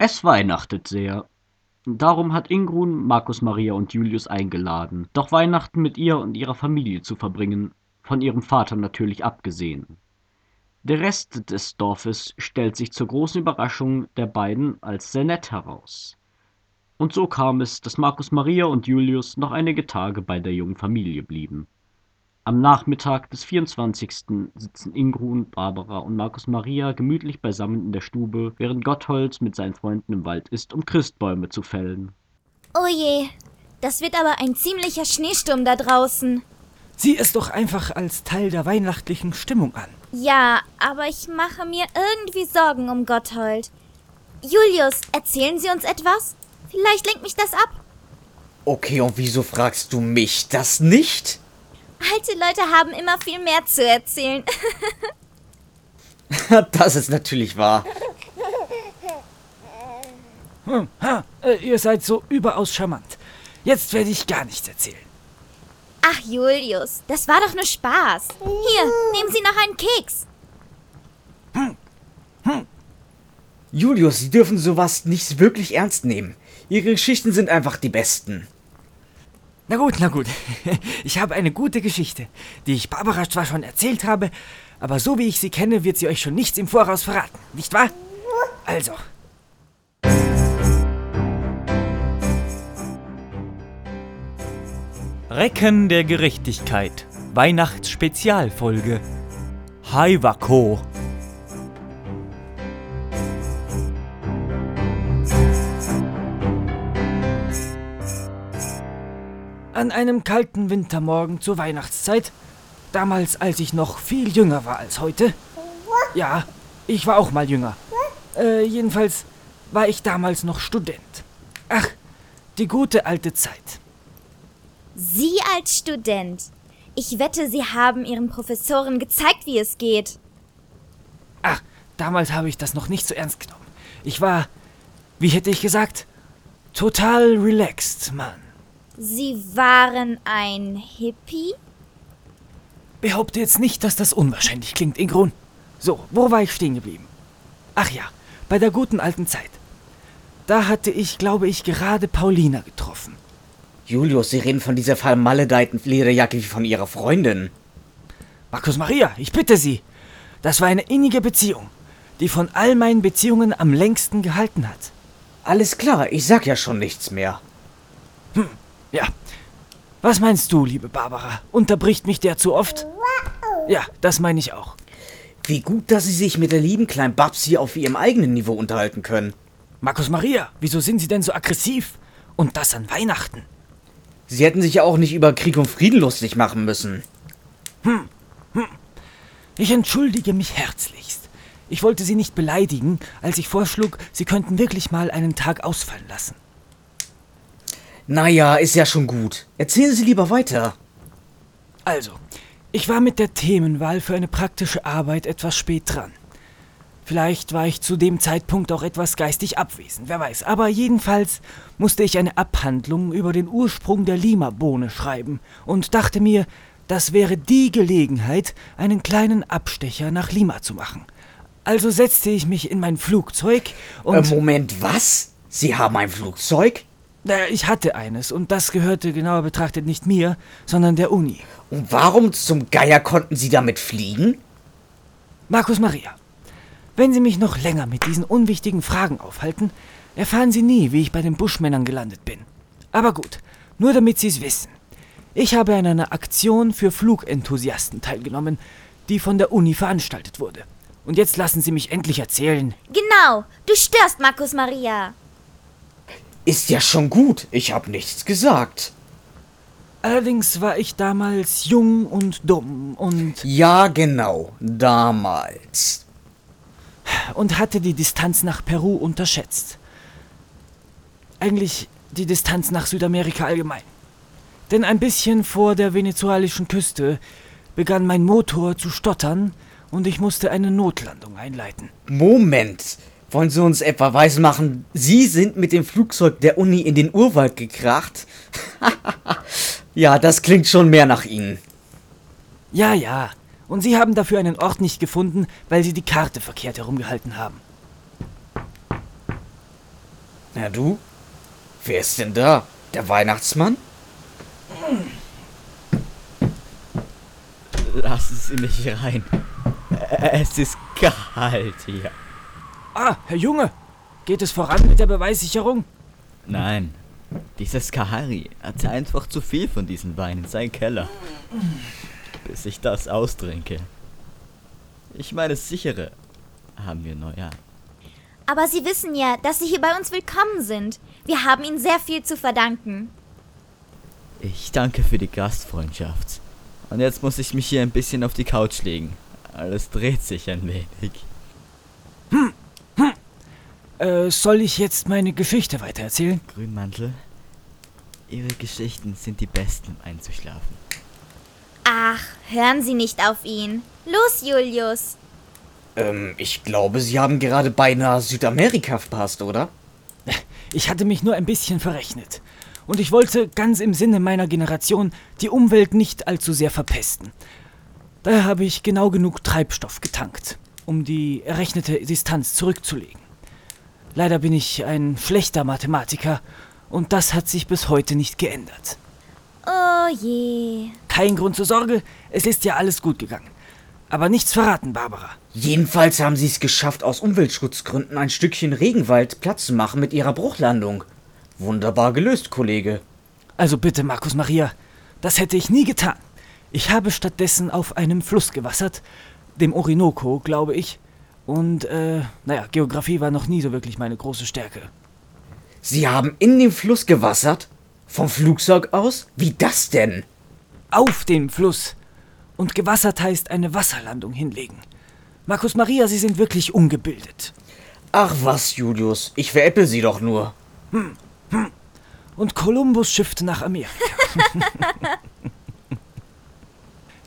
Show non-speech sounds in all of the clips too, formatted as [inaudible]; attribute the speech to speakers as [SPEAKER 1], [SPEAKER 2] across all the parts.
[SPEAKER 1] Es weihnachtet sehr. Darum hat Ingrun Markus Maria und Julius eingeladen, doch Weihnachten mit ihr und ihrer Familie zu verbringen, von ihrem Vater natürlich abgesehen. Der Rest des Dorfes stellt sich zur großen Überraschung der beiden als sehr nett heraus. Und so kam es, dass Markus Maria und Julius noch einige Tage bei der jungen Familie blieben. Am Nachmittag des 24. sitzen Ingrun, Barbara und Markus Maria gemütlich beisammen in der Stube, während Gotthold mit seinen Freunden im Wald ist, um Christbäume zu fällen.
[SPEAKER 2] Oh je, das wird aber ein ziemlicher Schneesturm da draußen.
[SPEAKER 3] Sieh es doch einfach als Teil der weihnachtlichen Stimmung an.
[SPEAKER 2] Ja, aber ich mache mir irgendwie Sorgen um Gotthold. Julius, erzählen Sie uns etwas? Vielleicht lenkt mich das ab.
[SPEAKER 4] Okay, und wieso fragst du mich das nicht?
[SPEAKER 2] Alte Leute haben immer viel mehr zu erzählen. [laughs]
[SPEAKER 4] das ist natürlich wahr.
[SPEAKER 3] Hm, ha, äh, ihr seid so überaus charmant. Jetzt werde ich gar nichts erzählen.
[SPEAKER 2] Ach, Julius, das war doch nur Spaß. Hier, nehmen Sie noch einen Keks.
[SPEAKER 4] Hm, hm. Julius, Sie dürfen sowas nicht wirklich ernst nehmen. Ihre Geschichten sind einfach die besten.
[SPEAKER 3] Na gut, na gut. [laughs] Ich habe eine gute Geschichte, die ich Barbara zwar schon erzählt habe, aber so wie ich sie kenne, wird sie euch schon nichts im Voraus verraten, nicht wahr? Also.
[SPEAKER 5] Recken der Gerechtigkeit. Weihnachtsspezialfolge. Haiwako.
[SPEAKER 3] An einem kalten Wintermorgen zur Weihnachtszeit, damals als ich noch viel jünger war als heute. Ja, ich war auch mal jünger. Äh, jedenfalls war ich damals noch Student. Ach, die gute alte Zeit.
[SPEAKER 2] Sie als Student. Ich wette, Sie haben Ihren Professoren gezeigt, wie es geht.
[SPEAKER 3] Ach, damals habe ich das noch nicht so ernst genommen. Ich war, wie hätte ich gesagt, total relaxed, Mann.
[SPEAKER 2] Sie waren ein Hippie?
[SPEAKER 3] Behaupte jetzt nicht, dass das unwahrscheinlich klingt, Ingrun. So, wo war ich stehen geblieben? Ach ja, bei der guten alten Zeit. Da hatte ich, glaube ich, gerade Paulina getroffen.
[SPEAKER 4] Julius, Sie reden von dieser vermaledeiten Lederjacke wie von Ihrer Freundin.
[SPEAKER 3] Markus Maria, ich bitte Sie. Das war eine innige Beziehung, die von all meinen Beziehungen am längsten gehalten hat.
[SPEAKER 4] Alles klar, ich sag ja schon nichts mehr.
[SPEAKER 3] Hm, ja. Was meinst du, liebe Barbara? Unterbricht mich der zu oft? Ja, das meine ich auch.
[SPEAKER 4] Wie gut, dass Sie sich mit der lieben kleinen Babsi auf Ihrem eigenen Niveau unterhalten können.
[SPEAKER 3] Markus Maria, wieso sind Sie denn so aggressiv? Und das an Weihnachten?
[SPEAKER 4] Sie hätten sich ja auch nicht über Krieg und Frieden lustig machen müssen.
[SPEAKER 3] Hm, hm. Ich entschuldige mich herzlichst. Ich wollte Sie nicht beleidigen, als ich vorschlug, Sie könnten wirklich mal einen Tag ausfallen lassen.
[SPEAKER 4] Naja, ist ja schon gut. Erzählen Sie lieber weiter.
[SPEAKER 3] Also, ich war mit der Themenwahl für eine praktische Arbeit etwas spät dran. Vielleicht war ich zu dem Zeitpunkt auch etwas geistig abwesend, wer weiß. Aber jedenfalls musste ich eine Abhandlung über den Ursprung der Lima-Bohne schreiben und dachte mir, das wäre die Gelegenheit, einen kleinen Abstecher nach Lima zu machen. Also setzte ich mich in mein Flugzeug und.
[SPEAKER 4] Äh, Moment, was? Sie haben ein Flugzeug?
[SPEAKER 3] Ich hatte eines und das gehörte genauer betrachtet nicht mir, sondern der Uni.
[SPEAKER 4] Und warum zum Geier konnten Sie damit fliegen?
[SPEAKER 3] Markus Maria, wenn Sie mich noch länger mit diesen unwichtigen Fragen aufhalten, erfahren Sie nie, wie ich bei den Buschmännern gelandet bin. Aber gut, nur damit Sie es wissen. Ich habe an einer Aktion für Flugenthusiasten teilgenommen, die von der Uni veranstaltet wurde. Und jetzt lassen Sie mich endlich erzählen.
[SPEAKER 2] Genau, du störst, Markus Maria.
[SPEAKER 4] Ist ja schon gut. Ich hab nichts gesagt.
[SPEAKER 3] Allerdings war ich damals jung und dumm und.
[SPEAKER 4] Ja, genau. Damals.
[SPEAKER 3] Und hatte die Distanz nach Peru unterschätzt. Eigentlich die Distanz nach Südamerika allgemein. Denn ein bisschen vor der venezuelischen Küste begann mein Motor zu stottern und ich musste eine Notlandung einleiten.
[SPEAKER 4] Moment. Wollen Sie uns etwa weismachen, Sie sind mit dem Flugzeug der Uni in den Urwald gekracht? [laughs] ja, das klingt schon mehr nach Ihnen.
[SPEAKER 3] Ja, ja. Und Sie haben dafür einen Ort nicht gefunden, weil Sie die Karte verkehrt herumgehalten haben.
[SPEAKER 4] Na du? Wer ist denn da? Der Weihnachtsmann?
[SPEAKER 6] Lassen Sie mich rein. Es ist kalt hier.
[SPEAKER 3] Ah, Herr Junge, geht es voran mit der Beweissicherung?
[SPEAKER 6] Nein, dieses Kahari hat einfach zu viel von diesem Wein in seinen Keller. Bis ich das austrinke. Ich meine, sichere haben wir Neujahr.
[SPEAKER 2] Aber Sie wissen ja, dass Sie hier bei uns willkommen sind. Wir haben Ihnen sehr viel zu verdanken.
[SPEAKER 6] Ich danke für die Gastfreundschaft. Und jetzt muss ich mich hier ein bisschen auf die Couch legen. Alles dreht sich ein wenig.
[SPEAKER 3] Äh, soll ich jetzt meine Geschichte weitererzählen?
[SPEAKER 6] Grünmantel, Ihre Geschichten sind die besten, um einzuschlafen.
[SPEAKER 2] Ach, hören Sie nicht auf ihn. Los, Julius.
[SPEAKER 4] Ähm, ich glaube, Sie haben gerade beinahe Südamerika verpasst, oder?
[SPEAKER 3] Ich hatte mich nur ein bisschen verrechnet. Und ich wollte ganz im Sinne meiner Generation die Umwelt nicht allzu sehr verpesten. Daher habe ich genau genug Treibstoff getankt, um die errechnete Distanz zurückzulegen. Leider bin ich ein schlechter Mathematiker und das hat sich bis heute nicht geändert.
[SPEAKER 2] Oh je.
[SPEAKER 3] Kein Grund zur Sorge, es ist ja alles gut gegangen. Aber nichts verraten, Barbara.
[SPEAKER 4] Jedenfalls haben Sie es geschafft, aus Umweltschutzgründen ein Stückchen Regenwald Platz zu machen mit Ihrer Bruchlandung. Wunderbar gelöst, Kollege.
[SPEAKER 3] Also bitte, Markus Maria, das hätte ich nie getan. Ich habe stattdessen auf einem Fluss gewassert, dem Orinoco, glaube ich. Und, äh, naja, Geografie war noch nie so wirklich meine große Stärke.
[SPEAKER 4] Sie haben in den Fluss gewassert? Vom Flugzeug aus? Wie das denn?
[SPEAKER 3] Auf dem Fluss. Und gewassert heißt eine Wasserlandung hinlegen. Markus Maria, Sie sind wirklich ungebildet.
[SPEAKER 4] Ach was, Julius, ich veräpple Sie doch nur.
[SPEAKER 3] Und Kolumbus schiffte nach Amerika. [laughs]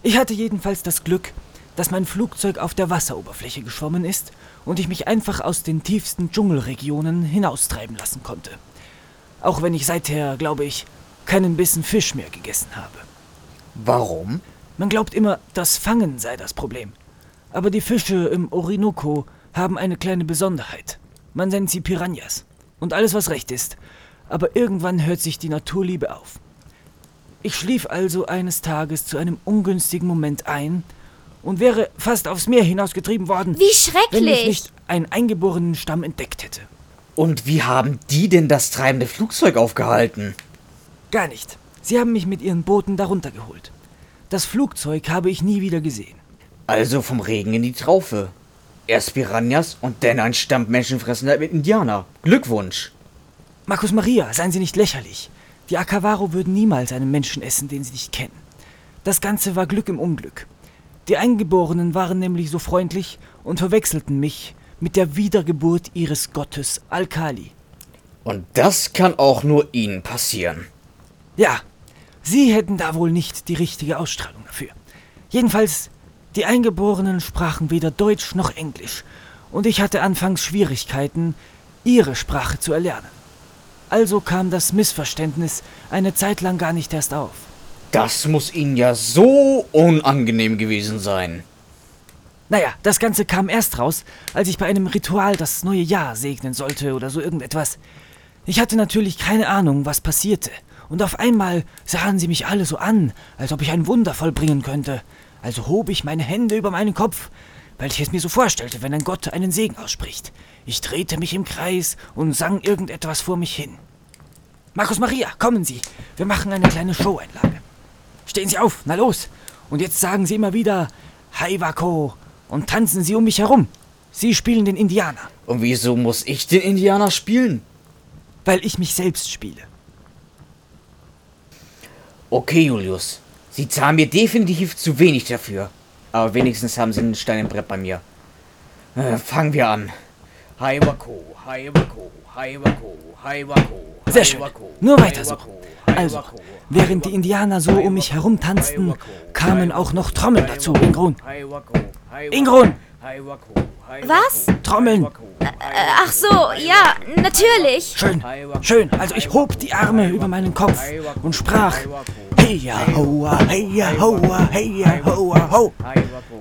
[SPEAKER 3] ich hatte jedenfalls das Glück, dass mein Flugzeug auf der Wasseroberfläche geschwommen ist und ich mich einfach aus den tiefsten Dschungelregionen hinaustreiben lassen konnte. Auch wenn ich seither, glaube ich, keinen Bissen Fisch mehr gegessen habe.
[SPEAKER 4] Warum?
[SPEAKER 3] Man glaubt immer, das Fangen sei das Problem. Aber die Fische im Orinoco haben eine kleine Besonderheit. Man nennt sie Piranhas. Und alles, was recht ist. Aber irgendwann hört sich die Naturliebe auf. Ich schlief also eines Tages zu einem ungünstigen Moment ein und wäre fast aufs Meer hinausgetrieben worden,
[SPEAKER 2] Wie
[SPEAKER 3] wenn ich
[SPEAKER 2] schrecklich.
[SPEAKER 3] nicht einen eingeborenen Stamm entdeckt hätte.
[SPEAKER 4] Und wie haben die denn das treibende Flugzeug aufgehalten?
[SPEAKER 3] Gar nicht. Sie haben mich mit ihren Booten darunter geholt. Das Flugzeug habe ich nie wieder gesehen.
[SPEAKER 4] Also vom Regen in die Traufe. Erst Piranhas und dann ein Stamm menschenfressender Indianer. Glückwunsch.
[SPEAKER 3] Markus Maria, seien Sie nicht lächerlich. Die Akavaro würden niemals einen Menschen essen, den sie nicht kennen. Das Ganze war Glück im Unglück. Die Eingeborenen waren nämlich so freundlich und verwechselten mich mit der Wiedergeburt ihres Gottes Alkali.
[SPEAKER 4] Und das kann auch nur Ihnen passieren.
[SPEAKER 3] Ja, Sie hätten da wohl nicht die richtige Ausstrahlung dafür. Jedenfalls, die Eingeborenen sprachen weder Deutsch noch Englisch, und ich hatte anfangs Schwierigkeiten, ihre Sprache zu erlernen. Also kam das Missverständnis eine Zeit lang gar nicht erst auf.
[SPEAKER 4] Das muss Ihnen ja so unangenehm gewesen sein.
[SPEAKER 3] Naja, das Ganze kam erst raus, als ich bei einem Ritual das neue Jahr segnen sollte oder so irgendetwas. Ich hatte natürlich keine Ahnung, was passierte. Und auf einmal sahen sie mich alle so an, als ob ich ein Wunder vollbringen könnte. Also hob ich meine Hände über meinen Kopf, weil ich es mir so vorstellte, wenn ein Gott einen Segen ausspricht. Ich drehte mich im Kreis und sang irgendetwas vor mich hin. Markus Maria, kommen Sie. Wir machen eine kleine Showeinlage. Stehen Sie auf, na los. Und jetzt sagen Sie immer wieder Haivako und tanzen Sie um mich herum. Sie spielen den Indianer,
[SPEAKER 4] Und wieso muss ich den Indianer spielen?
[SPEAKER 3] weil ich mich selbst spiele.
[SPEAKER 4] Okay, Julius. Sie zahlen mir definitiv zu wenig dafür. Aber wenigstens haben Sie einen Stein im Brett bei mir. Äh, fangen wir an. Haiwako, Haiwako, Haiwako, Haiwako.
[SPEAKER 3] Sehr schön. Nur weiter so. Also, während die Indianer so um mich herum tanzten, kamen auch noch Trommeln dazu, Ingrun. Ingrun!
[SPEAKER 2] Was?
[SPEAKER 3] Trommeln!
[SPEAKER 2] Äh, ach so, ja, natürlich.
[SPEAKER 3] Schön, schön. Also ich hob die Arme über meinen Kopf und sprach, Hey Hey ja hoa, hey ja hoa, hey ja hoa ho.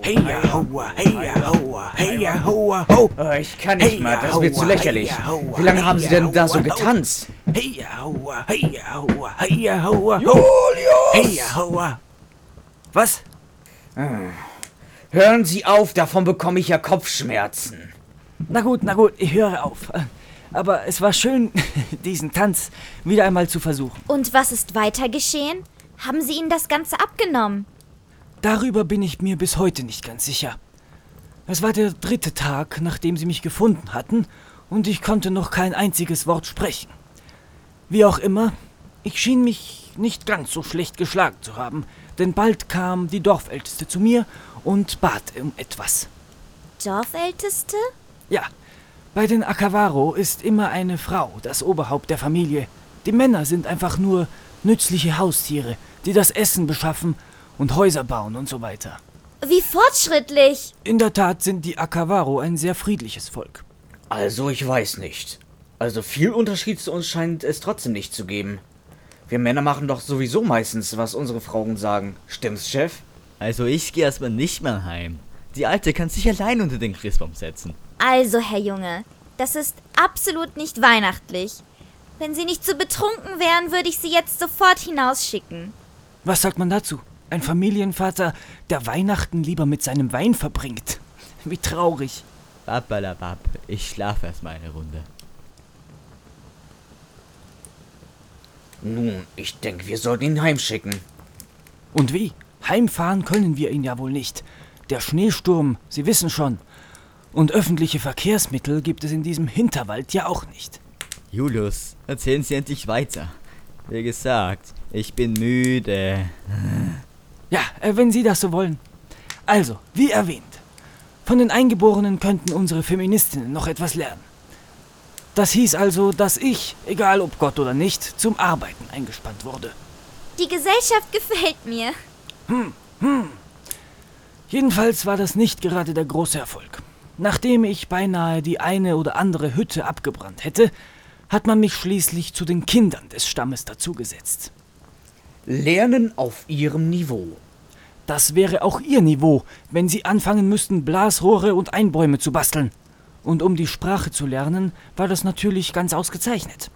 [SPEAKER 3] Hey ja hoa, hey ja hoa, hey ja hoa ho.
[SPEAKER 4] Oh, ich kann nicht mehr, das ist mir zu lächerlich. Wie lange haben Sie denn da so getanzt?
[SPEAKER 3] Hey ja hoa, hey ja hoa, hey ja hoa ho. Hey ja hoa. Was?
[SPEAKER 4] Hören Sie auf, davon bekomme ich ja Kopfschmerzen.
[SPEAKER 3] Na gut, na gut, ich höre auf. Aber es war schön, [laughs] diesen Tanz wieder einmal zu versuchen.
[SPEAKER 2] Und was ist weiter geschehen? Haben Sie ihnen das Ganze abgenommen?
[SPEAKER 3] Darüber bin ich mir bis heute nicht ganz sicher. Es war der dritte Tag, nachdem sie mich gefunden hatten, und ich konnte noch kein einziges Wort sprechen. Wie auch immer, ich schien mich nicht ganz so schlecht geschlagen zu haben, denn bald kam die Dorfälteste zu mir und bat um etwas.
[SPEAKER 2] Dorfälteste?
[SPEAKER 3] Ja, bei den Akavaro ist immer eine Frau das Oberhaupt der Familie. Die Männer sind einfach nur nützliche Haustiere, die das Essen beschaffen und Häuser bauen und so weiter.
[SPEAKER 2] Wie fortschrittlich!
[SPEAKER 3] In der Tat sind die Akavaro ein sehr friedliches Volk.
[SPEAKER 4] Also, ich weiß nicht. Also, viel Unterschied zu uns scheint es trotzdem nicht zu geben. Wir Männer machen doch sowieso meistens, was unsere Frauen sagen. Stimmt's, Chef?
[SPEAKER 6] Also ich gehe erstmal nicht mehr heim. Die Alte kann sich allein unter den Christbaum setzen.
[SPEAKER 2] Also, Herr Junge, das ist absolut nicht weihnachtlich. Wenn Sie nicht so betrunken wären, würde ich Sie jetzt sofort hinausschicken.
[SPEAKER 3] Was sagt man dazu? Ein Familienvater, der Weihnachten lieber mit seinem Wein verbringt. Wie traurig.
[SPEAKER 6] Babalabab, ich schlafe erstmal eine Runde.
[SPEAKER 4] Nun, ich denke, wir sollten ihn heimschicken.
[SPEAKER 3] Und wie? Heimfahren können wir ihn ja wohl nicht. Der Schneesturm, Sie wissen schon. Und öffentliche Verkehrsmittel gibt es in diesem Hinterwald ja auch nicht.
[SPEAKER 6] Julius, erzählen Sie endlich weiter. Wie gesagt, ich bin müde.
[SPEAKER 3] Ja, äh, wenn Sie das so wollen. Also, wie erwähnt, von den Eingeborenen könnten unsere Feministinnen noch etwas lernen. Das hieß also, dass ich, egal ob Gott oder nicht, zum Arbeiten eingespannt wurde.
[SPEAKER 2] Die Gesellschaft gefällt mir.
[SPEAKER 3] Jedenfalls war das nicht gerade der große Erfolg. Nachdem ich beinahe die eine oder andere Hütte abgebrannt hätte, hat man mich schließlich zu den Kindern des Stammes dazugesetzt.
[SPEAKER 4] Lernen auf Ihrem Niveau.
[SPEAKER 3] Das wäre auch ihr Niveau, wenn sie anfangen müssten, Blasrohre und Einbäume zu basteln. Und um die Sprache zu lernen, war das natürlich ganz ausgezeichnet.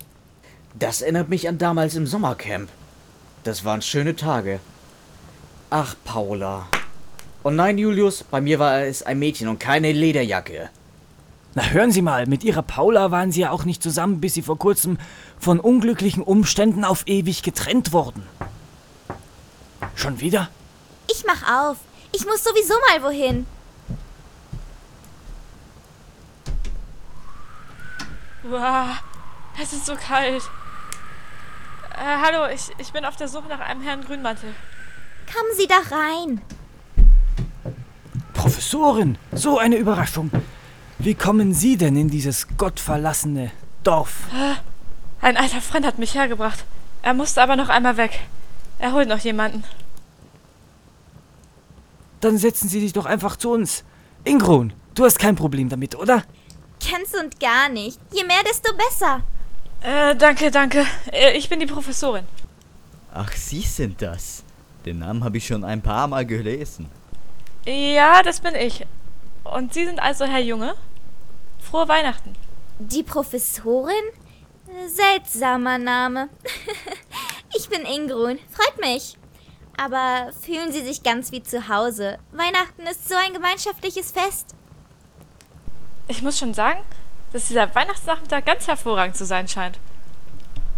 [SPEAKER 4] Das erinnert mich an damals im Sommercamp. Das waren schöne Tage. Ach, Paula. Oh nein, Julius, bei mir war es ein Mädchen und keine Lederjacke.
[SPEAKER 3] Na hören Sie mal, mit Ihrer Paula waren Sie ja auch nicht zusammen, bis Sie vor kurzem von unglücklichen Umständen auf ewig getrennt wurden. Schon wieder?
[SPEAKER 2] Ich mach auf. Ich muss sowieso mal wohin.
[SPEAKER 7] Wow, es ist so kalt. Äh, hallo, ich, ich bin auf der Suche nach einem Herrn Grünmantel.
[SPEAKER 2] Kommen Sie doch rein.
[SPEAKER 3] Professorin, so eine Überraschung. Wie kommen Sie denn in dieses gottverlassene Dorf?
[SPEAKER 7] Ein alter Freund hat mich hergebracht. Er musste aber noch einmal weg. Er holt noch jemanden.
[SPEAKER 3] Dann setzen Sie sich doch einfach zu uns. Ingrun, du hast kein Problem damit, oder?
[SPEAKER 2] Ganz und gar nicht. Je mehr, desto besser.
[SPEAKER 7] Äh, danke, danke. Äh, ich bin die Professorin.
[SPEAKER 6] Ach, Sie sind das. Den Namen habe ich schon ein paar Mal gelesen.
[SPEAKER 7] Ja, das bin ich. Und Sie sind also Herr Junge? Frohe Weihnachten.
[SPEAKER 2] Die Professorin? Seltsamer Name. [laughs] ich bin Ingrun. Freut mich. Aber fühlen Sie sich ganz wie zu Hause. Weihnachten ist so ein gemeinschaftliches Fest.
[SPEAKER 7] Ich muss schon sagen, dass dieser Weihnachtsnachmittag ganz hervorragend zu sein scheint.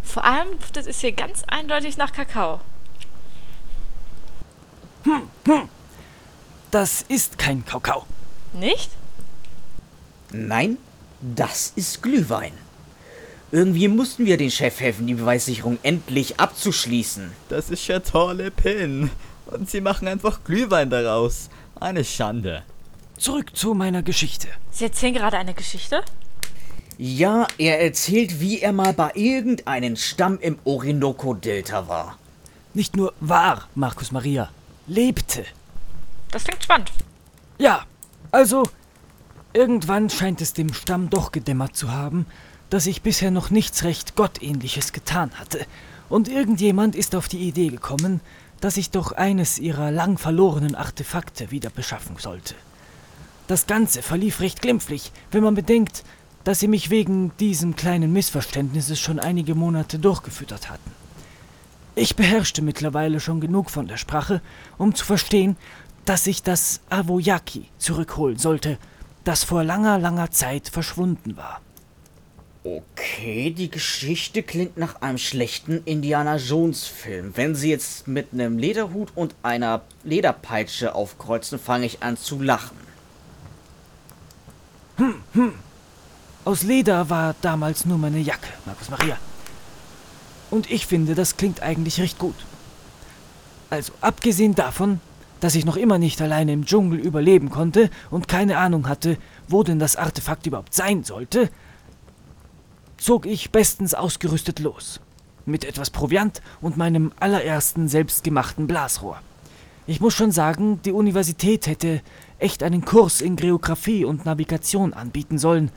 [SPEAKER 7] Vor allem duftet es hier ganz eindeutig nach Kakao.
[SPEAKER 3] Das ist kein Kakao.
[SPEAKER 7] Nicht?
[SPEAKER 4] Nein, das ist Glühwein. Irgendwie mussten wir den Chef helfen, die Beweissicherung endlich abzuschließen.
[SPEAKER 6] Das ist Chateau Le Pin. Und Sie machen einfach Glühwein daraus. Eine Schande.
[SPEAKER 3] Zurück zu meiner Geschichte.
[SPEAKER 7] Sie erzählen gerade eine Geschichte?
[SPEAKER 4] Ja, er erzählt, wie er mal bei irgendeinem Stamm im Orinoco-Delta war.
[SPEAKER 3] Nicht nur war, Markus Maria, lebte.
[SPEAKER 7] Das klingt spannend.
[SPEAKER 3] Ja, also, irgendwann scheint es dem Stamm doch gedämmert zu haben, dass ich bisher noch nichts recht Gottähnliches getan hatte. Und irgendjemand ist auf die Idee gekommen, dass ich doch eines ihrer lang verlorenen Artefakte wieder beschaffen sollte. Das Ganze verlief recht glimpflich, wenn man bedenkt, dass sie mich wegen diesem kleinen Missverständnisses schon einige Monate durchgefüttert hatten. Ich beherrschte mittlerweile schon genug von der Sprache, um zu verstehen, dass ich das Avoyaki zurückholen sollte, das vor langer, langer Zeit verschwunden war.
[SPEAKER 4] Okay, die Geschichte klingt nach einem schlechten Indiana Jones Film. Wenn sie jetzt mit einem Lederhut und einer Lederpeitsche aufkreuzen, fange ich an zu lachen.
[SPEAKER 3] Aus Leder war damals nur meine Jacke, Markus Maria. Und ich finde, das klingt eigentlich recht gut. Also, abgesehen davon, dass ich noch immer nicht alleine im Dschungel überleben konnte und keine Ahnung hatte, wo denn das Artefakt überhaupt sein sollte, zog ich bestens ausgerüstet los. Mit etwas Proviant und meinem allerersten selbstgemachten Blasrohr. Ich muss schon sagen, die Universität hätte echt einen Kurs in Geographie und Navigation anbieten sollen.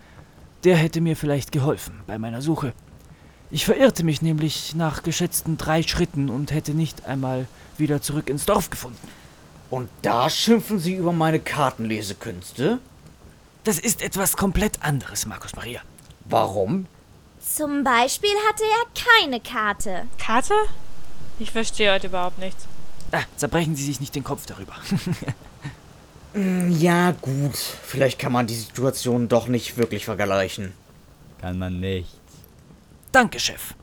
[SPEAKER 3] Der hätte mir vielleicht geholfen bei meiner Suche. Ich verirrte mich nämlich nach geschätzten drei Schritten und hätte nicht einmal wieder zurück ins Dorf gefunden.
[SPEAKER 4] Und da schimpfen sie über meine Kartenlesekünste?
[SPEAKER 3] Das ist etwas komplett anderes, Markus Maria.
[SPEAKER 4] Warum?
[SPEAKER 2] Zum Beispiel hatte er keine Karte.
[SPEAKER 7] Karte? Ich verstehe heute überhaupt nichts.
[SPEAKER 3] Ah, zerbrechen Sie sich nicht den Kopf darüber. [laughs]
[SPEAKER 4] Ja, gut. Vielleicht kann man die Situation doch nicht wirklich vergleichen.
[SPEAKER 6] Kann man nicht.
[SPEAKER 3] Danke, Chef.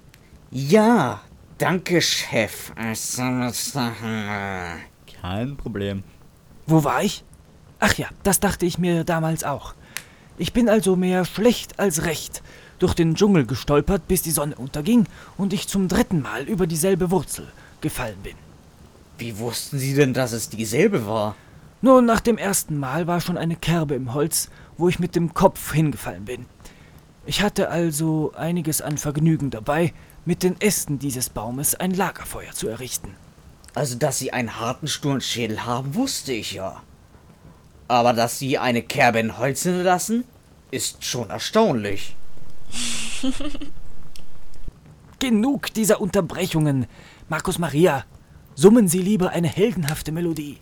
[SPEAKER 4] Ja, danke, Chef. [laughs]
[SPEAKER 6] Kein Problem.
[SPEAKER 3] Wo war ich? Ach ja, das dachte ich mir damals auch. Ich bin also mehr schlecht als recht durch den Dschungel gestolpert, bis die Sonne unterging und ich zum dritten Mal über dieselbe Wurzel gefallen bin.
[SPEAKER 4] Wie wussten Sie denn, dass es dieselbe war?
[SPEAKER 3] Nur nach dem ersten Mal war schon eine Kerbe im Holz, wo ich mit dem Kopf hingefallen bin. Ich hatte also einiges an Vergnügen dabei, mit den Ästen dieses Baumes ein Lagerfeuer zu errichten.
[SPEAKER 4] Also, dass Sie einen harten Sturmschädel haben, wusste ich ja. Aber dass Sie eine Kerbe in Holz hinterlassen, ist schon erstaunlich. [laughs]
[SPEAKER 3] Genug dieser Unterbrechungen. Markus Maria, summen Sie lieber eine heldenhafte Melodie.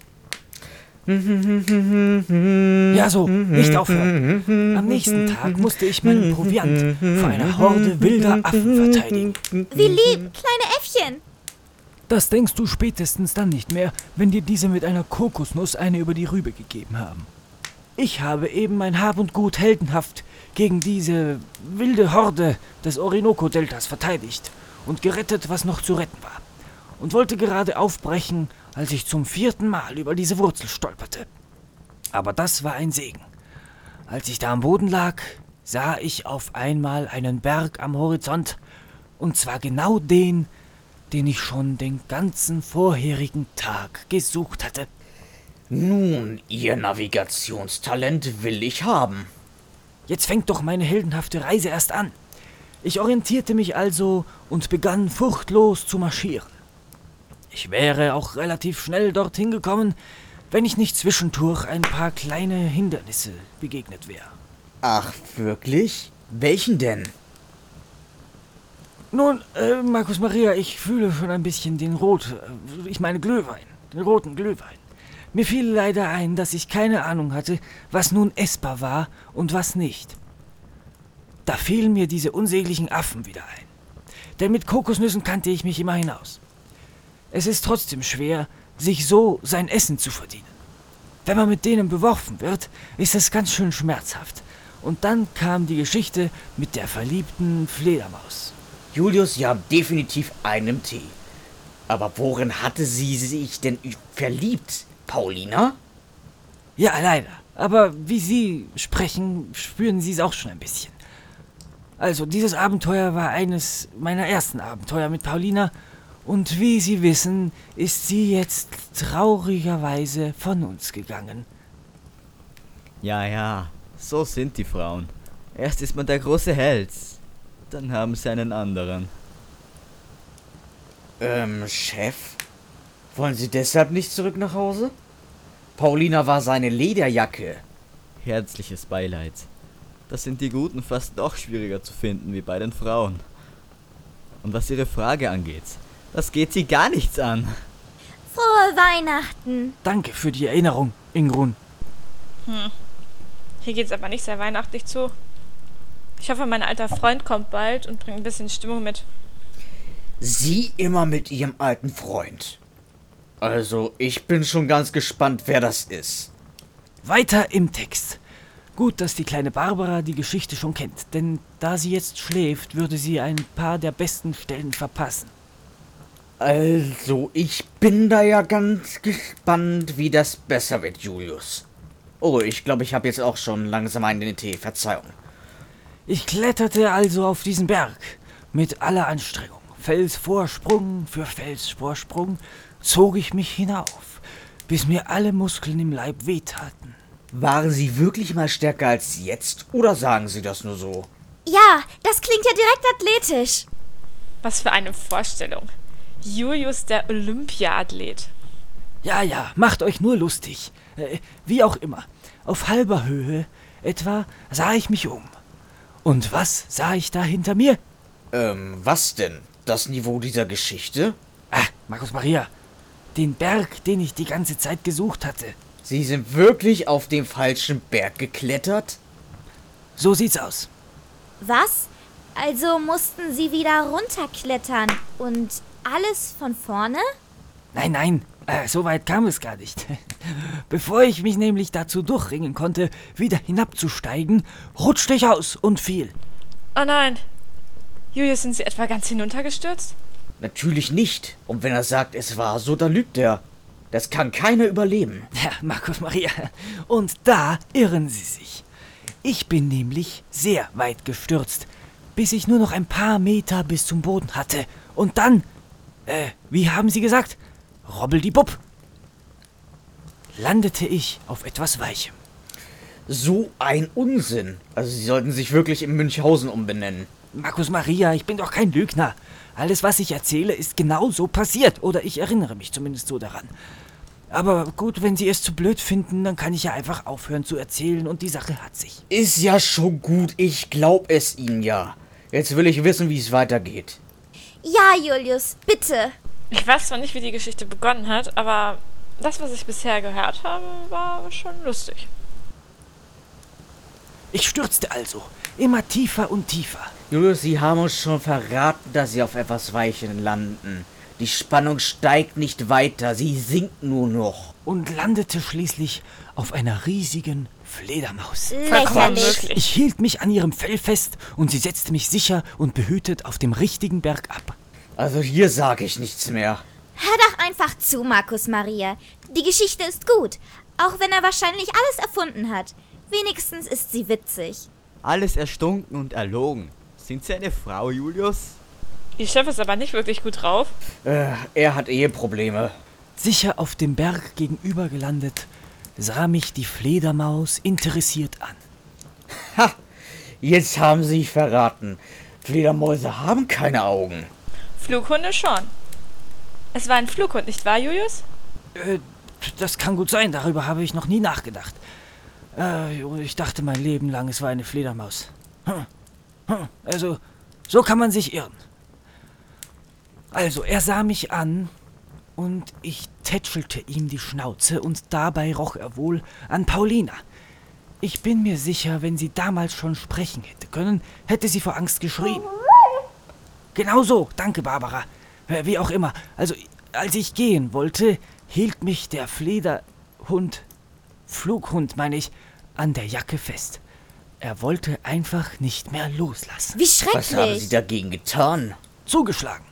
[SPEAKER 3] [laughs] Ja, so, nicht aufhören. Am nächsten Tag musste ich meinen Proviant vor einer Horde wilder Affen verteidigen.
[SPEAKER 2] Wie lieb, kleine Äffchen.
[SPEAKER 3] Das denkst du spätestens dann nicht mehr, wenn dir diese mit einer Kokosnuss eine über die Rübe gegeben haben. Ich habe eben mein Hab und Gut heldenhaft gegen diese wilde Horde des Orinoco-Deltas verteidigt und gerettet, was noch zu retten war. Und wollte gerade aufbrechen, als ich zum vierten Mal über diese Wurzel stolperte. Aber das war ein Segen. Als ich da am Boden lag, sah ich auf einmal einen Berg am Horizont, und zwar genau den, den ich schon den ganzen vorherigen Tag gesucht hatte.
[SPEAKER 4] Nun, Ihr Navigationstalent will ich haben.
[SPEAKER 3] Jetzt fängt doch meine heldenhafte Reise erst an. Ich orientierte mich also und begann furchtlos zu marschieren. Ich wäre auch relativ schnell dorthin gekommen, wenn ich nicht zwischendurch ein paar kleine Hindernisse begegnet wäre.
[SPEAKER 4] Ach, wirklich? Welchen denn?
[SPEAKER 3] Nun, äh, Markus Maria, ich fühle schon ein bisschen den Rot, äh, ich meine Glühwein, den roten Glühwein. Mir fiel leider ein, dass ich keine Ahnung hatte, was nun essbar war und was nicht. Da fielen mir diese unsäglichen Affen wieder ein. Denn mit Kokosnüssen kannte ich mich immerhin aus. Es ist trotzdem schwer, sich so sein Essen zu verdienen. Wenn man mit denen beworfen wird, ist es ganz schön schmerzhaft. Und dann kam die Geschichte mit der verliebten Fledermaus.
[SPEAKER 4] Julius, Sie haben definitiv einen Tee. Aber worin hatte sie sich denn verliebt? Paulina?
[SPEAKER 3] Ja, leider. Aber wie Sie sprechen, spüren Sie es auch schon ein bisschen. Also, dieses Abenteuer war eines meiner ersten Abenteuer mit Paulina. Und wie Sie wissen, ist sie jetzt traurigerweise von uns gegangen.
[SPEAKER 6] Ja, ja, so sind die Frauen. Erst ist man der große Held, dann haben sie einen anderen.
[SPEAKER 4] Ähm, Chef? Wollen Sie deshalb nicht zurück nach Hause? Paulina war seine Lederjacke.
[SPEAKER 6] Herzliches Beileid. Das sind die Guten fast noch schwieriger zu finden wie bei den Frauen. Und was Ihre Frage angeht, das geht Sie gar nichts an.
[SPEAKER 2] Frohe Weihnachten.
[SPEAKER 3] Danke für die Erinnerung, Ingrun.
[SPEAKER 7] Hier geht's aber nicht sehr weihnachtlich zu. Ich hoffe, mein alter Freund kommt bald und bringt ein bisschen Stimmung mit.
[SPEAKER 4] Sie immer mit ihrem alten Freund. Also, ich bin schon ganz gespannt, wer das ist.
[SPEAKER 3] Weiter im Text. Gut, dass die kleine Barbara die Geschichte schon kennt, denn da sie jetzt schläft, würde sie ein paar der besten Stellen verpassen.
[SPEAKER 4] Also, ich bin da ja ganz gespannt, wie das besser wird, Julius. Oh, ich glaube, ich habe jetzt auch schon langsam einen in den Tee. Verzeihung.
[SPEAKER 3] Ich kletterte also auf diesen Berg mit aller Anstrengung. Felsvorsprung für Felsvorsprung zog ich mich hinauf, bis mir alle Muskeln im Leib wehtaten.
[SPEAKER 4] Waren Sie wirklich mal stärker als jetzt oder sagen Sie das nur so?
[SPEAKER 2] Ja, das klingt ja direkt athletisch.
[SPEAKER 7] Was für eine Vorstellung. Julius der Olympiaathlet.
[SPEAKER 3] Ja, ja, macht euch nur lustig. Äh, wie auch immer. Auf halber Höhe etwa sah ich mich um. Und was sah ich da hinter mir?
[SPEAKER 4] Ähm, was denn? Das Niveau dieser Geschichte?
[SPEAKER 3] Ah, Markus Maria. Den Berg, den ich die ganze Zeit gesucht hatte.
[SPEAKER 4] Sie sind wirklich auf den falschen Berg geklettert?
[SPEAKER 3] So sieht's aus.
[SPEAKER 2] Was? Also mussten sie wieder runterklettern und alles von vorne?
[SPEAKER 3] Nein, nein, äh, so weit kam es gar nicht. [laughs] Bevor ich mich nämlich dazu durchringen konnte, wieder hinabzusteigen, rutschte ich aus und fiel.
[SPEAKER 7] Oh nein. Julius, sind Sie etwa ganz hinuntergestürzt?
[SPEAKER 4] Natürlich nicht. Und wenn er sagt, es war so, dann lügt er. Das kann keiner überleben.
[SPEAKER 3] Ja, Markus Maria. Und da irren Sie sich. Ich bin nämlich sehr weit gestürzt, bis ich nur noch ein paar Meter bis zum Boden hatte. Und dann, äh, wie haben Sie gesagt? Robbeldibupp. Landete ich auf etwas Weichem.
[SPEAKER 4] So ein Unsinn. Also Sie sollten sich wirklich in Münchhausen umbenennen.
[SPEAKER 3] Markus Maria, ich bin doch kein Lügner. Alles, was ich erzähle, ist genau so passiert. Oder ich erinnere mich zumindest so daran. Aber gut, wenn Sie es zu blöd finden, dann kann ich ja einfach aufhören zu erzählen und die Sache hat sich.
[SPEAKER 4] Ist ja schon gut, ich glaub es Ihnen ja. Jetzt will ich wissen, wie es weitergeht.
[SPEAKER 2] Ja, Julius, bitte.
[SPEAKER 7] Ich weiß zwar nicht, wie die Geschichte begonnen hat, aber das, was ich bisher gehört habe, war schon lustig.
[SPEAKER 3] Ich stürzte also, immer tiefer und tiefer.
[SPEAKER 4] Julius, Sie haben uns schon verraten, dass Sie auf etwas Weichen landen. Die Spannung steigt nicht weiter, sie sinkt nur noch.
[SPEAKER 3] und landete schließlich auf einer riesigen Fledermaus.
[SPEAKER 2] Lächerlich.
[SPEAKER 3] Ich hielt mich an ihrem Fell fest und sie setzte mich sicher und behütet auf dem richtigen Berg ab.
[SPEAKER 4] Also hier sage ich nichts mehr.
[SPEAKER 2] Hör doch einfach zu, Markus Maria. Die Geschichte ist gut, auch wenn er wahrscheinlich alles erfunden hat. Wenigstens ist sie witzig.
[SPEAKER 6] Alles erstunken und erlogen. Sind Sie eine Frau, Julius?
[SPEAKER 7] Ihr Chef ist aber nicht wirklich gut drauf.
[SPEAKER 4] Äh, er hat Eheprobleme.
[SPEAKER 3] Sicher auf dem Berg gegenüber gelandet, sah mich die Fledermaus interessiert an.
[SPEAKER 4] Ha! Jetzt haben Sie verraten. Fledermäuse haben keine Augen.
[SPEAKER 7] Flughunde schon. Es war ein Flughund, nicht wahr, Julius?
[SPEAKER 3] Äh, das kann gut sein, darüber habe ich noch nie nachgedacht. Äh, ich dachte mein Leben lang, es war eine Fledermaus. Hm. Hm. Also, so kann man sich irren. Also, er sah mich an und ich tätschelte ihm die Schnauze und dabei roch er wohl an Paulina. Ich bin mir sicher, wenn sie damals schon sprechen hätte können, hätte sie vor Angst geschrien. Genau so, danke, Barbara. Äh, Wie auch immer. Also, als ich gehen wollte, hielt mich der Flederhund, Flughund meine ich, an der Jacke fest. Er wollte einfach nicht mehr loslassen.
[SPEAKER 2] Wie
[SPEAKER 4] Was haben Sie
[SPEAKER 2] schrecklich.
[SPEAKER 4] dagegen getan?
[SPEAKER 3] Zugeschlagen.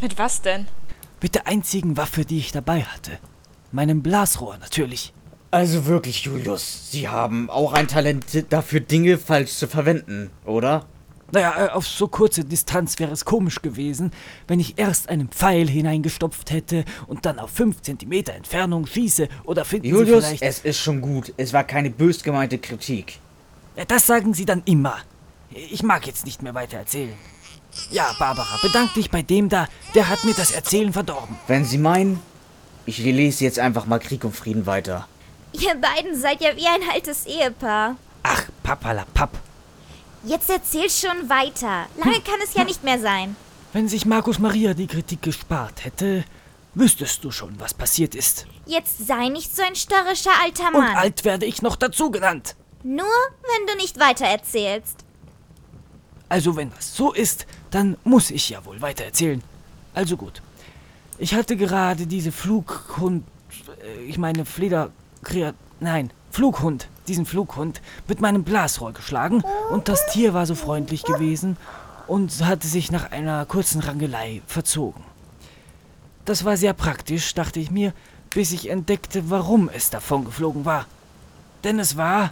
[SPEAKER 7] Mit was denn?
[SPEAKER 3] Mit der einzigen Waffe, die ich dabei hatte. Meinem Blasrohr natürlich.
[SPEAKER 4] Also wirklich, Julius, Sie haben auch ein Talent dafür, Dinge falsch zu verwenden, oder?
[SPEAKER 3] Naja, äh, auf so kurze Distanz wäre es komisch gewesen, wenn ich erst einen Pfeil hineingestopft hätte und dann auf 5 Zentimeter Entfernung schieße oder finden
[SPEAKER 4] Julius,
[SPEAKER 3] Sie vielleicht...
[SPEAKER 4] es ist schon gut. Es war keine bös gemeinte Kritik.
[SPEAKER 3] Ja, Das sagen Sie dann immer. Ich mag jetzt nicht mehr weiter erzählen. Ja, Barbara, bedank dich bei dem da, der hat mir das Erzählen verdorben.
[SPEAKER 4] Wenn Sie meinen, ich lese jetzt einfach mal Krieg und Frieden weiter.
[SPEAKER 2] Ihr beiden seid ja wie ein altes Ehepaar.
[SPEAKER 3] Ach, papalapap.
[SPEAKER 2] Jetzt erzähl schon weiter. Lange kann es ja nicht mehr sein.
[SPEAKER 3] Wenn sich Markus Maria die Kritik gespart hätte, wüsstest du schon, was passiert ist.
[SPEAKER 2] Jetzt sei nicht so ein störrischer alter
[SPEAKER 3] Und
[SPEAKER 2] Mann.
[SPEAKER 3] alt werde ich noch dazu genannt.
[SPEAKER 2] Nur, wenn du nicht weiter erzählst.
[SPEAKER 3] Also wenn das so ist, dann muss ich ja wohl weitererzählen. Also gut. Ich hatte gerade diese Flughund, äh, ich meine Flederkreat, nein, Flughund, diesen Flughund mit meinem Blasrohr geschlagen und das Tier war so freundlich gewesen und hatte sich nach einer kurzen Rangelei verzogen. Das war sehr praktisch, dachte ich mir, bis ich entdeckte, warum es davon geflogen war. Denn es war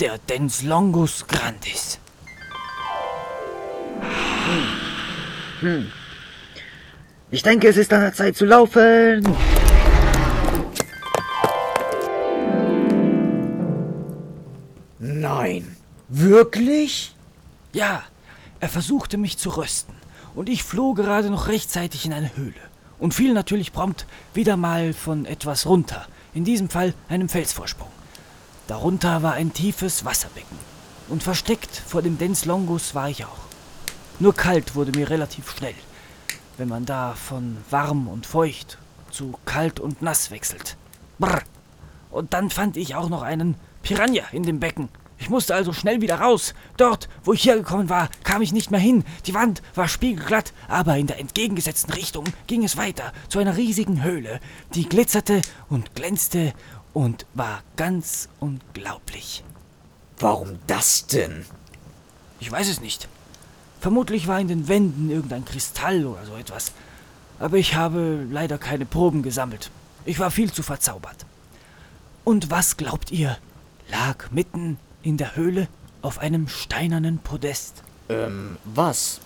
[SPEAKER 3] der Denslongus grandis.
[SPEAKER 8] Ich denke, es ist an der Zeit zu laufen.
[SPEAKER 4] Nein. Wirklich?
[SPEAKER 3] Ja, er versuchte mich zu rösten. Und ich floh gerade noch rechtzeitig in eine Höhle. Und fiel natürlich prompt wieder mal von etwas runter. In diesem Fall einem Felsvorsprung. Darunter war ein tiefes Wasserbecken. Und versteckt vor dem Dens Longus war ich auch. Nur kalt wurde mir relativ schnell, wenn man da von warm und feucht zu kalt und nass wechselt. Brr. Und dann fand ich auch noch einen Piranha in dem Becken. Ich musste also schnell wieder raus. Dort, wo ich hergekommen war, kam ich nicht mehr hin. Die Wand war spiegelglatt, aber in der entgegengesetzten Richtung ging es weiter zu einer riesigen Höhle, die glitzerte und glänzte und war ganz unglaublich.
[SPEAKER 4] Warum das denn?
[SPEAKER 3] Ich weiß es nicht. Vermutlich war in den Wänden irgendein Kristall oder so etwas. Aber ich habe leider keine Proben gesammelt. Ich war viel zu verzaubert. Und was glaubt ihr, lag mitten in der Höhle auf einem steinernen Podest?
[SPEAKER 4] Ähm, was?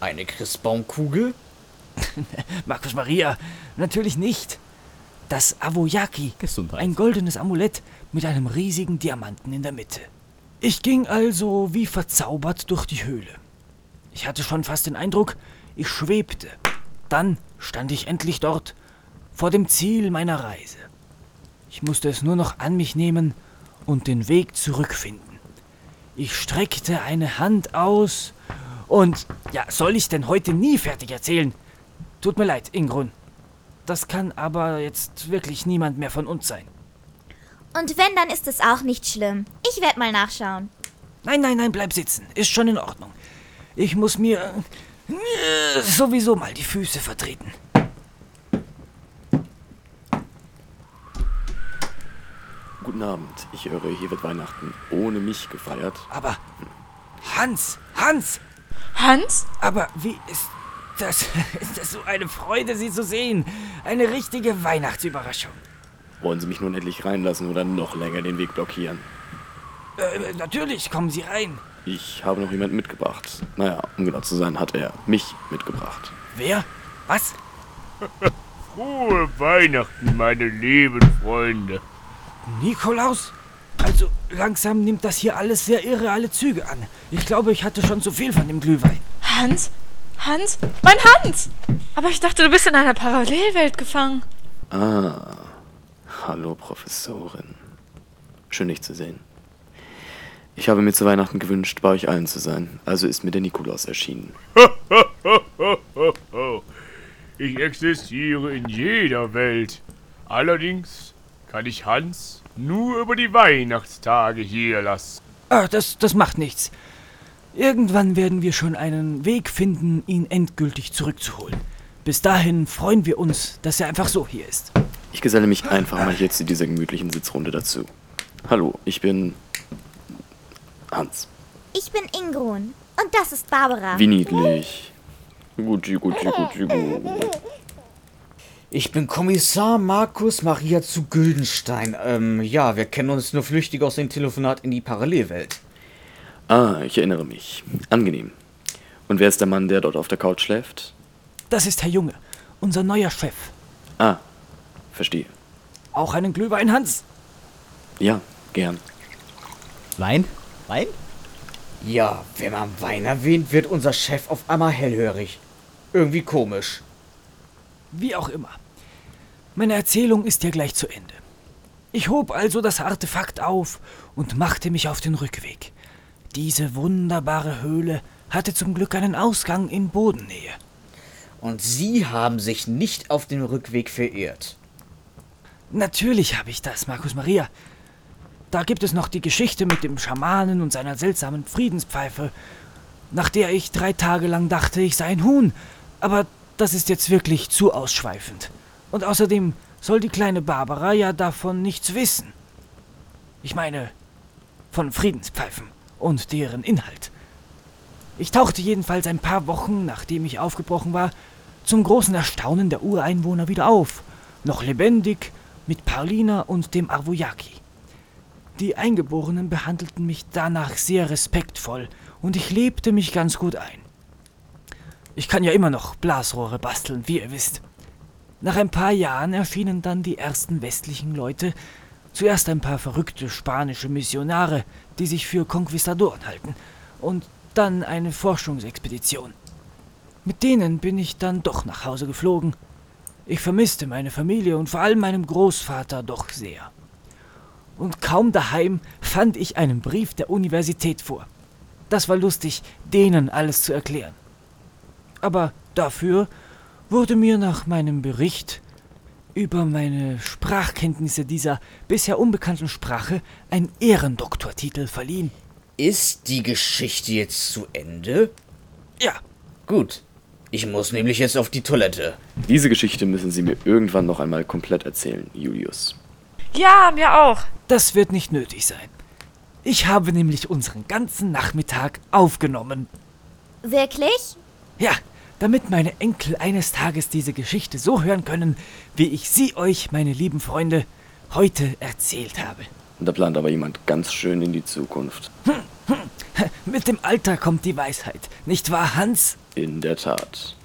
[SPEAKER 4] Eine Christbaumkugel? [laughs]
[SPEAKER 3] Markus Maria, natürlich nicht. Das Avoyaki,
[SPEAKER 6] Gesundheit.
[SPEAKER 3] ein goldenes Amulett mit einem riesigen Diamanten in der Mitte. Ich ging also wie verzaubert durch die Höhle. Ich hatte schon fast den Eindruck, ich schwebte. Dann stand ich endlich dort, vor dem Ziel meiner Reise. Ich musste es nur noch an mich nehmen und den Weg zurückfinden. Ich streckte eine Hand aus und, ja, soll ich denn heute nie fertig erzählen? Tut mir leid, Ingrun. Das kann aber jetzt wirklich niemand mehr von uns sein.
[SPEAKER 2] Und wenn, dann ist es auch nicht schlimm. Ich werde mal nachschauen.
[SPEAKER 3] Nein, nein, nein, bleib sitzen. Ist schon in Ordnung. Ich muss mir äh, sowieso mal die Füße vertreten.
[SPEAKER 9] Guten Abend. Ich höre, hier wird Weihnachten ohne mich gefeiert.
[SPEAKER 3] Aber Hans, Hans,
[SPEAKER 7] Hans?
[SPEAKER 3] aber wie ist das? [laughs] Ist das so eine Freude, Sie zu sehen? Eine richtige Weihnachtsüberraschung.
[SPEAKER 9] Wollen Sie mich nun endlich reinlassen oder noch länger den Weg blockieren?
[SPEAKER 3] Äh, natürlich, kommen Sie rein.
[SPEAKER 9] Ich habe noch jemanden mitgebracht. Naja, um genau zu sein, hat er mich mitgebracht.
[SPEAKER 3] Wer? Was? [laughs]
[SPEAKER 10] Frohe Weihnachten, meine lieben Freunde.
[SPEAKER 3] Nikolaus? Also langsam nimmt das hier alles sehr irreale Züge an. Ich glaube, ich hatte schon zu viel von dem Glühwein.
[SPEAKER 7] Hans? Hans? Mein Hans! Aber ich dachte, du bist in einer Parallelwelt gefangen.
[SPEAKER 9] Ah, hallo Professorin. Schön dich zu sehen. Ich habe mir zu Weihnachten gewünscht, bei euch allen zu sein. Also ist mir der Nikolaus erschienen. [laughs]
[SPEAKER 10] Ich existiere in jeder Welt. Allerdings kann ich Hans nur über die Weihnachtstage hier lassen.
[SPEAKER 3] Ach, das, das macht nichts. Irgendwann werden wir schon einen Weg finden, ihn endgültig zurückzuholen. Bis dahin freuen wir uns, dass er einfach so hier ist.
[SPEAKER 9] Ich geselle mich einfach mal hier zu dieser gemütlichen Sitzrunde dazu. Hallo, ich bin Hans.
[SPEAKER 2] Ich bin Ingrun. Und das ist Barbara.
[SPEAKER 9] Wie niedlich. Gucci, Gucci, Gucci, Gucci.
[SPEAKER 4] Ich bin Kommissar Markus Maria zu Güldenstein. Ähm, ja, wir kennen uns nur flüchtig aus dem Telefonat in die Parallelwelt.
[SPEAKER 9] Ah, ich erinnere mich. Angenehm. Und wer ist der Mann, der dort auf der Couch schläft?
[SPEAKER 3] Das ist Herr Junge, unser neuer Chef.
[SPEAKER 9] Ah, verstehe.
[SPEAKER 3] Auch einen Glühwein, Hans?
[SPEAKER 9] Ja, gern.
[SPEAKER 6] Wein? Wein?
[SPEAKER 4] Ja, wenn man Wein erwähnt, wird unser Chef auf einmal hellhörig. Irgendwie komisch.
[SPEAKER 3] Wie auch immer. Meine Erzählung ist ja gleich zu Ende. Ich hob also das Artefakt auf und machte mich auf den Rückweg. Diese wunderbare Höhle hatte zum Glück einen Ausgang in Bodennähe.
[SPEAKER 4] Und Sie haben sich nicht auf dem Rückweg verirrt.
[SPEAKER 3] Natürlich habe ich das, Markus Maria. Da gibt es noch die Geschichte mit dem Schamanen und seiner seltsamen Friedenspfeife, nach der ich drei Tage lang dachte, ich sei ein Huhn. Aber das ist jetzt wirklich zu ausschweifend. Und außerdem soll die kleine Barbara ja davon nichts wissen. Ich meine, von Friedenspfeifen und deren Inhalt. Ich tauchte jedenfalls ein paar Wochen, nachdem ich aufgebrochen war, zum großen Erstaunen der Ureinwohner wieder auf, noch lebendig, mit Paulina und dem Arvojaki. Die Eingeborenen behandelten mich danach sehr respektvoll und ich lebte mich ganz gut ein. Ich kann ja immer noch Blasrohre basteln, wie ihr wisst. Nach ein paar Jahren erschienen dann die ersten westlichen Leute, zuerst ein paar verrückte spanische Missionare, die sich für Konquistadoren halten, und dann eine Forschungsexpedition. Mit denen bin ich dann doch nach Hause geflogen. Ich vermisste meine Familie und vor allem meinem Großvater doch sehr. Und kaum daheim fand ich einen Brief der Universität vor. Das war lustig, denen alles zu erklären. Aber dafür wurde mir nach meinem Bericht über meine Sprachkenntnisse dieser bisher unbekannten Sprache ein Ehrendoktortitel verliehen.
[SPEAKER 4] Ist die Geschichte jetzt zu Ende?
[SPEAKER 3] Ja.
[SPEAKER 4] Gut. Ich muss nämlich jetzt auf die Toilette.
[SPEAKER 9] Diese Geschichte müssen Sie mir irgendwann noch einmal komplett erzählen, Julius.
[SPEAKER 7] Ja, mir auch.
[SPEAKER 3] Das wird nicht nötig sein. Ich habe nämlich unseren ganzen Nachmittag aufgenommen.
[SPEAKER 2] Wirklich?
[SPEAKER 3] Ja, damit meine Enkel eines Tages diese Geschichte so hören können, wie ich sie euch, meine lieben Freunde, heute erzählt habe.
[SPEAKER 9] Da plant aber jemand ganz schön in die Zukunft.
[SPEAKER 3] Mit dem Alter kommt die Weisheit, nicht wahr, Hans?
[SPEAKER 9] In der Tat.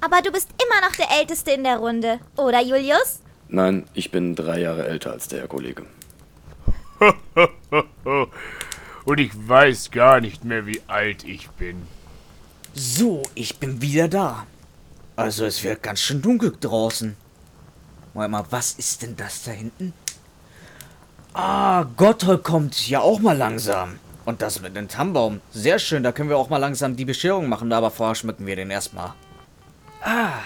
[SPEAKER 2] Aber du bist immer noch der Älteste in der Runde, oder Julius?
[SPEAKER 9] Nein, ich bin drei Jahre älter als der Herr Kollege. [laughs]
[SPEAKER 10] Und ich weiß gar nicht mehr, wie alt ich bin.
[SPEAKER 4] So, ich bin wieder da. Also es wird ganz schön dunkel draußen. Warte mal, was ist denn das da hinten? Ah, Gotthold kommt ja auch mal langsam. Und das mit dem Tannenbaum. Sehr schön, da können wir auch mal langsam die Bescherung machen, aber vorher schmücken wir den erstmal.
[SPEAKER 3] Ah,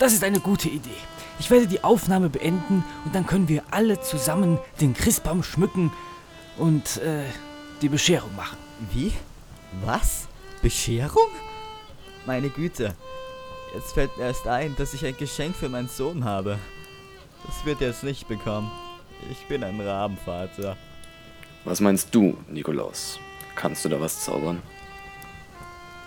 [SPEAKER 3] das ist eine gute Idee. Ich werde die Aufnahme beenden und dann können wir alle zusammen den Christbaum schmücken und äh, die Bescherung machen.
[SPEAKER 6] Wie? Was? Bescherung? Meine Güte. Jetzt fällt mir erst ein, dass ich ein Geschenk für meinen Sohn habe. Das wird er jetzt nicht bekommen. Ich bin ein Rabenvater.
[SPEAKER 9] Was meinst du, Nikolaus? Kannst du da was zaubern?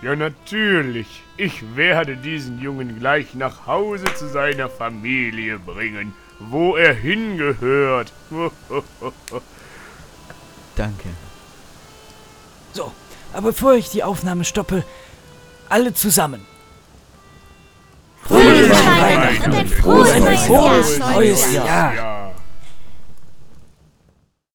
[SPEAKER 10] Ja, natürlich. Ich werde diesen Jungen gleich nach Hause zu seiner Familie bringen, wo er hingehört. [laughs]
[SPEAKER 6] Danke.
[SPEAKER 3] So, aber bevor ich die Aufnahme stoppe, alle zusammen.
[SPEAKER 2] Fröhliche Weihnachten und ein frohes
[SPEAKER 3] neues. Jahr.